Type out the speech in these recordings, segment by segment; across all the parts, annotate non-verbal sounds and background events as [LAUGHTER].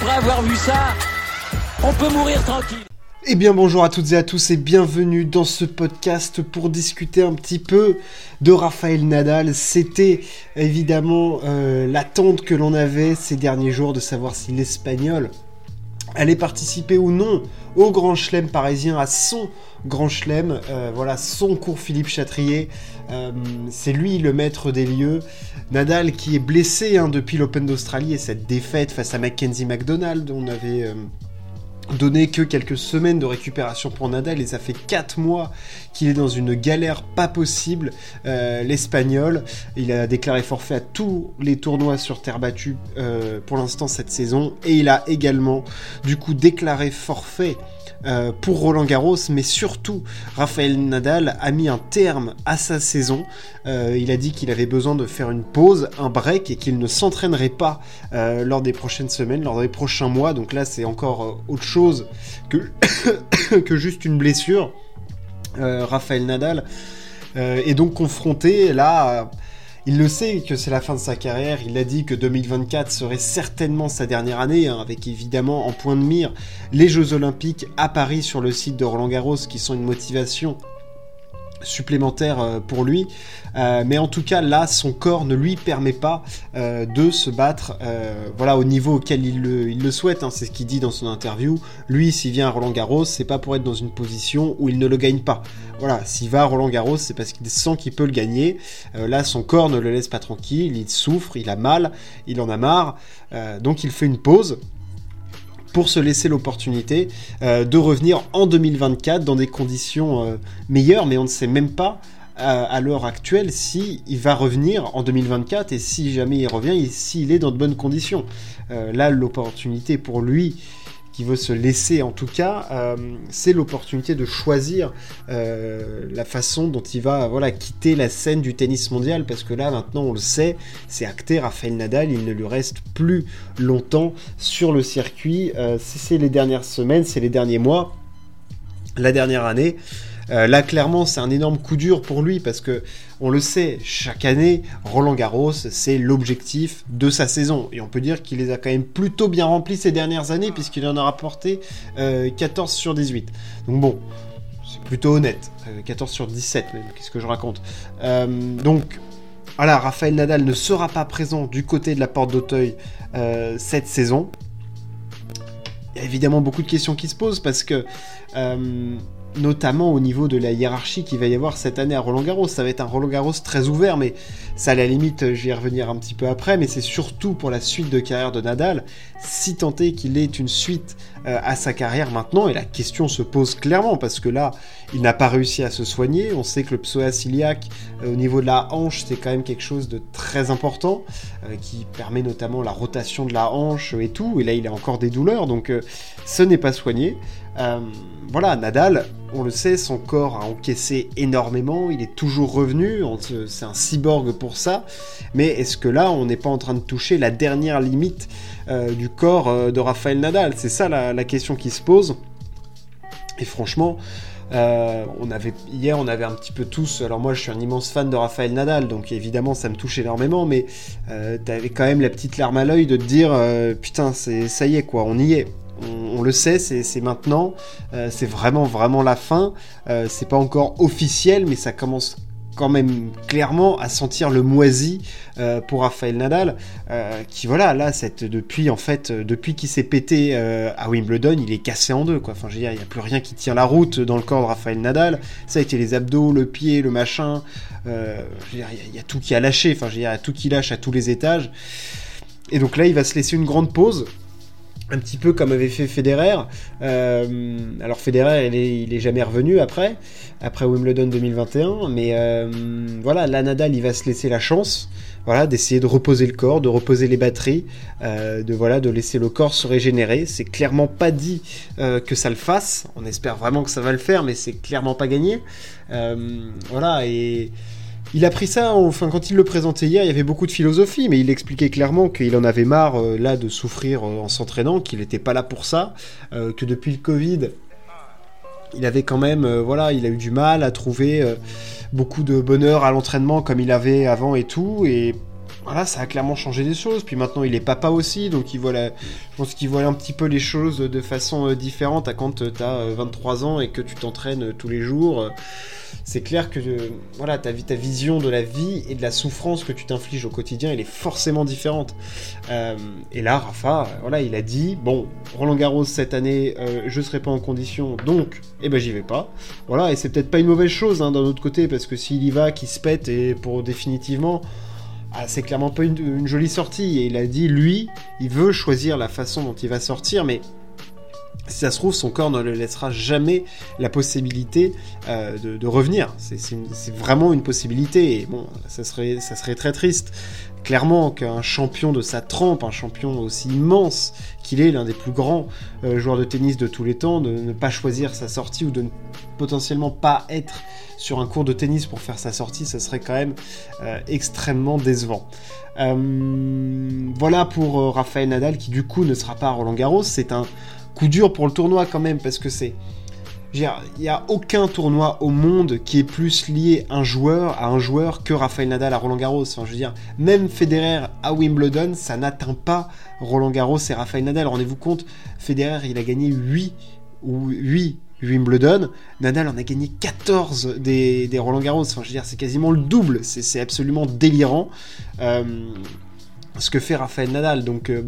après avoir vu ça, on peut mourir tranquille. Eh bien bonjour à toutes et à tous et bienvenue dans ce podcast pour discuter un petit peu de Raphaël Nadal. C'était évidemment euh, l'attente que l'on avait ces derniers jours de savoir si l'Espagnol allait participer ou non au Grand Chelem parisien, à son Grand Chelem, euh, voilà son cours Philippe Chatrier. Euh, c'est lui le maître des lieux. Nadal qui est blessé hein, depuis l'Open d'Australie et cette défaite face à Mackenzie McDonald, on avait donné que quelques semaines de récupération pour Nadal et ça fait 4 mois qu'il est dans une galère pas possible. Euh, L'Espagnol, il a déclaré forfait à tous les tournois sur terre battue euh, pour l'instant cette saison et il a également du coup déclaré forfait euh, pour Roland Garros, mais surtout Raphaël Nadal a mis un terme à sa saison. Euh, il a dit qu'il avait besoin de faire une pause, un break, et qu'il ne s'entraînerait pas euh, lors des prochaines semaines, lors des prochains mois. Donc là, c'est encore autre chose que, [COUGHS] que juste une blessure. Raphaël Nadal est donc confronté là il le sait que c'est la fin de sa carrière, il a dit que 2024 serait certainement sa dernière année, hein, avec évidemment en point de mire les Jeux Olympiques à Paris sur le site de Roland Garros, qui sont une motivation supplémentaire euh, pour lui. Euh, mais en tout cas, là, son corps ne lui permet pas euh, de se battre voilà, au niveau auquel il le, souhaite. Hein. c'est ce qu'il dit dans son interview. Lui, s'il vient à Roland Garros, c'est pas pour être dans une position où il ne le gagne pas. Voilà, s'il va à Roland Garros, c'est parce qu'il sent qu'il peut le gagner. là, son corps ne le laisse pas tranquille, il souffre, il a mal, il en a marre. donc il fait une pause pour se laisser l'opportunité euh, de revenir en 2024 dans des conditions euh, meilleures, mais on ne sait même pas euh, à l'heure actuelle si il va revenir en 2024 et si jamais il revient, s'il est dans de bonnes conditions. là, l'opportunité pour lui qui veut se laisser en tout cas, euh, c'est l'opportunité de choisir euh, la façon dont il va voilà, quitter la scène du tennis mondial, parce que là maintenant on le sait, c'est acté, Rafael Nadal, il ne lui reste plus longtemps sur le circuit, euh, c'est les dernières semaines, c'est les derniers mois, la dernière année. Euh, là, clairement, c'est un énorme coup dur pour lui parce que, on le sait, chaque année, Roland Garros, c'est l'objectif de sa saison. Et on peut dire qu'il les a quand même plutôt bien remplis ces dernières années puisqu'il en a rapporté 14 euh, sur 18. Donc bon, c'est plutôt honnête. 14 euh, sur 17 même, qu'est-ce que je raconte Donc, voilà, Raphaël Nadal ne sera pas présent du côté de la porte d'Auteuil cette saison. Il y a évidemment beaucoup de questions qui se posent parce que notamment au niveau de la hiérarchie qu'il va y avoir cette année à Roland Garros. Ça va être un Roland Garros très ouvert, mais ça à la limite, je vais y revenir un petit peu après, mais c'est surtout pour la suite de carrière de Nadal, si tant est qu'il ait une suite euh, à sa carrière maintenant, et la question se pose clairement, parce que là, il n'a pas réussi à se soigner, on sait que le psoas iliaque euh, au niveau de la hanche, c'est quand même quelque chose de très important, euh, qui permet notamment la rotation de la hanche et tout, et là il a encore des douleurs, donc ce n'est pas soigné. voilà, Nadal, on le sait, son corps a encaissé énormément, il est toujours revenu, c'est un cyborg pour ça, mais est-ce que là, on n'est pas en train de toucher la dernière limite euh, du corps euh, de Raphaël Nadal? C'est ça la, question qui se pose. Et franchement, euh, on avait, hier, on avait un petit peu tous. Alors, moi, je suis un immense fan de Raphaël Nadal, donc évidemment, ça me touche énormément, mais t'avais quand même la petite larme à l'œil de te dire Putain, c'est, ça y est, quoi, on y est on, le sait, c'est maintenant, euh, c'est vraiment vraiment la fin. Euh, c'est pas encore officiel, mais ça commence quand même clairement à sentir le moisi euh, pour Rafael Nadal, qui voilà là cette depuis en fait depuis qu'il s'est pété à Wimbledon, il est cassé en deux quoi. Enfin je veux dire, il n'y a plus rien qui tient la route dans le corps de Rafael Nadal. Ça a été les abdos, le pied, le machin. il y, a tout qui a lâché. Enfin je dire, il y a tout qui lâche à tous les étages. Et donc là, il va se laisser une grande pause un petit peu comme avait fait Federer. Euh, alors Federer, il est, jamais revenu après, après Wimbledon 2021, mais euh, voilà, là Nadal, il va se laisser la chance, voilà, d'essayer de reposer le corps, de reposer les batteries, euh, de voilà, de laisser le corps se régénérer. C'est clairement pas dit que ça le fasse. On espère vraiment que ça va le faire, mais c'est clairement pas gagné. voilà et il a pris ça, enfin quand il le présentait hier, il y avait beaucoup de philosophie, mais il expliquait clairement qu'il en avait marre euh, là de souffrir euh, en s'entraînant, qu'il n'était pas là pour ça, euh, que depuis le Covid, il avait quand même, voilà, il a eu du mal à trouver beaucoup de bonheur à l'entraînement comme il avait avant et tout, et voilà, ça a clairement changé des choses. Puis maintenant, il est papa aussi, donc il voit je pense qu'il voit un petit peu les choses de façon différente à quand tu as 23 ans et que tu t'entraînes tous les jours c'est clair que voilà, ta, ta vision de la vie et de la souffrance que tu t'infliges au quotidien, elle est forcément différente. Euh, et là, Rafa, voilà, il a dit bon, Roland Garros cette année, euh, je serai pas en condition, donc, eh ben j'y vais pas. Voilà, et c'est peut-être pas une mauvaise chose hein, d'un autre côté, parce que s'il y va, qu'il se pète et pour définitivement. Ah, c'est clairement pas une, jolie sortie. Et il a dit, lui, il veut choisir la façon dont il va sortir, mais si ça se trouve, son corps ne le laissera jamais la possibilité euh, de, revenir. C'est vraiment une possibilité, et bon, ça serait très triste. Clairement qu'un champion de sa trempe, un champion aussi immense qu'il est, l'un des plus grands euh, joueurs de tennis de tous les temps, de ne pas choisir sa sortie ou de ne potentiellement pas être sur un cours de tennis pour faire sa sortie, ça serait quand même euh, extrêmement décevant. voilà pour Rafael Nadal qui du coup ne sera pas Roland Garros. C'est un coup dur pour le tournoi quand même, parce que c'est. Il n'y a aucun tournoi au monde qui est plus lié un joueur à un joueur que Rafael Nadal à Roland Garros. Enfin, je même Federer à Wimbledon, ça n'atteint pas Roland Garros et Rafael Nadal. Rendez-vous compte, Federer, il a gagné 8 ou 8 Wimbledon. Nadal en a gagné 14 des, Roland Garros. C'est quasiment le double. C'est absolument délirant euh, ce que fait Rafael Nadal. Donc. Euh,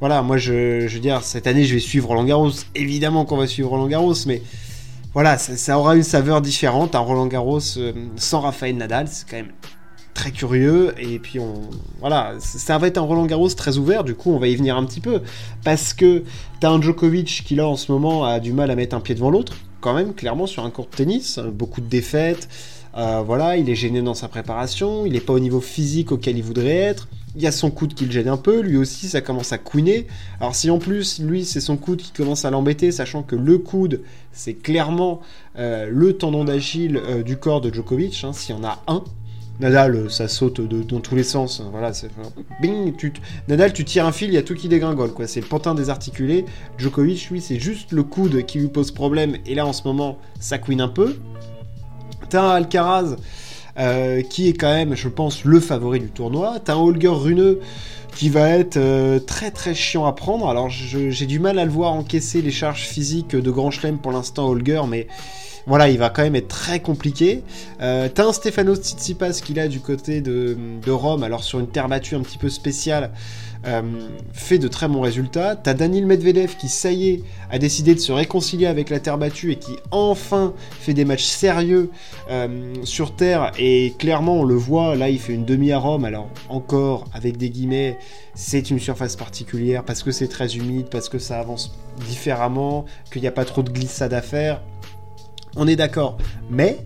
voilà, moi je, veux dire, cette année je vais suivre Roland Garros. Évidemment qu'on va suivre Roland Garros, mais voilà, ça, aura une saveur différente. Un Roland Garros euh, sans Rafael Nadal, c'est quand même très curieux. Et puis on, voilà, ça va être un Roland Garros très ouvert. Du coup, on va y venir un petit peu parce que t'as un Djokovic qui là en ce moment a du mal à mettre un pied devant l'autre, quand même, clairement sur un court de tennis, beaucoup de défaites. Euh, voilà, il est gêné dans sa préparation, il n'est pas au niveau physique auquel il voudrait être. Il y a son coude qui le gêne un peu, lui aussi ça commence à couiner. Alors si en plus lui c'est son coude qui commence à l'embêter, sachant que le coude c'est clairement euh, le tendon d'Achille euh, du corps de Djokovic, hein, s'il y en a un, Nadal, ça saute dans tous les sens. Hein, voilà, bing. Nadal, tu tires un fil, il y a tout qui dégringole. Quoi, c'est le pantin désarticulé. Djokovic, lui, c'est juste le coude qui lui pose problème. Et là, en ce moment, ça couine un peu. T'as Alcaraz euh, qui est quand même, je pense, le favori du tournoi. T'as un Holger Runeux qui va être euh, très très chiant à prendre. Alors j'ai du mal à le voir encaisser les charges physiques de Grand Chelem pour l'instant, Holger, mais voilà, il va quand même être très compliqué. Euh, T'as un Stefano Tsitsipas qui là du côté de, de, Rome, alors sur une terre battue un petit peu spéciale, euh, fait de très bons résultats. T'as Daniel Medvedev qui, ça y est, a décidé de se réconcilier avec la terre battue et qui enfin fait des matchs sérieux euh, sur terre. Et clairement, on le voit, là, il fait une demi à Rome. Alors, encore, avec des guillemets, c'est une surface particulière parce que c'est très humide, parce que ça avance différemment, qu'il n'y a pas trop de glissade à faire. On est d'accord. Mais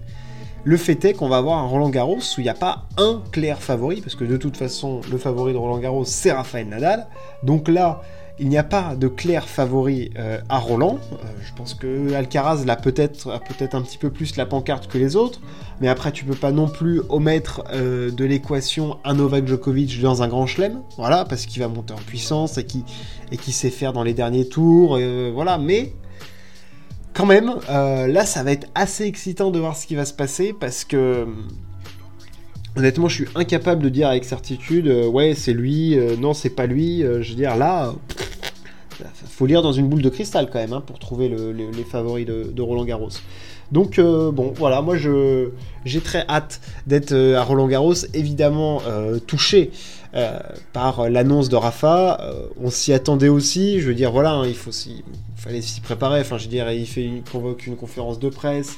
le fait est qu'on va avoir un Roland Garros où il n'y a pas un clair favori, parce que de toute façon, le favori de Roland Garros, c'est Raphaël Nadal. Donc là, il n'y a pas de clair favori euh, à Roland. Euh, je pense que Alcaraz a peut-être un petit peu plus la pancarte que les autres, mais après tu peux pas non plus omettre euh, de l'équation un Novak Djokovic dans un grand chelem, voilà, parce qu'il va monter en puissance et qui sait faire dans les derniers tours, voilà. Mais quand même, euh, là, ça va être assez excitant de voir ce qui va se passer parce que. Honnêtement, je suis incapable de dire avec certitude, euh, ouais, c'est lui, euh, non, c'est pas lui. je veux dire, là, faut lire dans une boule de cristal quand même hein, pour trouver les favoris de, Roland Garros. Donc, bon, voilà, moi, j'ai très hâte d'être à Roland Garros, évidemment touché par l'annonce de Rafa. on s'y attendait aussi, je veux dire, voilà, hein, il faut s'y fallait s'y préparer. Enfin, je veux dire, il, fait, convoque une conférence de presse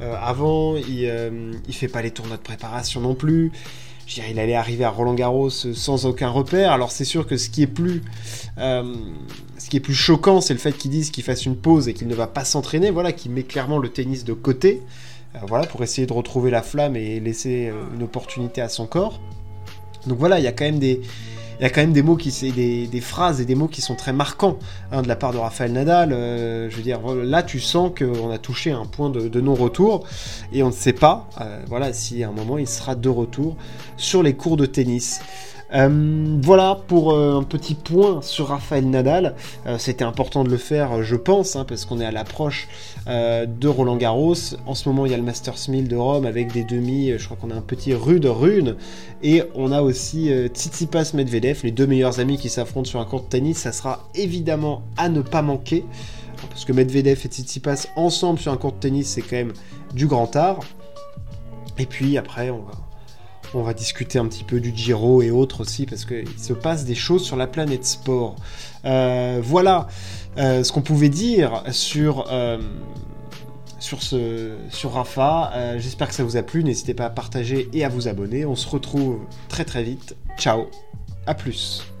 euh, avant, il, euh, il fait pas les tournois de préparation non plus. Je veux dire, il allait arriver à Roland Garros sans aucun repère. Alors c'est sûr que ce qui est plus, euh, ce qui est plus choquant, c'est le fait qu'ils disent qu'il fasse une pause et qu'il ne va pas s'entraîner. Voilà, qui met clairement le tennis de côté. voilà, pour essayer de retrouver la flamme et laisser une opportunité à son corps. Donc voilà, il y a quand même des, mots qui, des, des phrases et des mots qui sont très marquants hein, de la part de Raphaël Nadal. Euh, je veux dire, là, tu sens qu'on a touché un point de, non-retour et on ne sait pas, euh, voilà, si à un moment il sera de retour sur les cours de tennis. Euh, voilà pour euh, un petit point sur Raphaël Nadal. Euh, c'était important de le faire, je pense, hein, parce qu'on est à l'approche de Roland Garros. En ce moment, il y a le Masters 1000 de Rome avec des demi. Je crois qu'on a un petit rude rune. Et on a aussi Tsitsipas Medvedev, les deux meilleurs amis qui s'affrontent sur un court de tennis. Ça sera évidemment à ne pas manquer. Parce que Medvedev et Tsitsipas ensemble sur un court de tennis, c'est quand même du grand art. Et puis après, on va on va discuter un petit peu du Giro et autres aussi, parce qu'il se passe des choses sur la planète sport. Euh, voilà euh, ce qu'on pouvait dire sur, euh, sur, Rafa. J'espère que ça vous a plu. N'hésitez pas à partager et à vous abonner. On se retrouve très très vite. Ciao, à plus.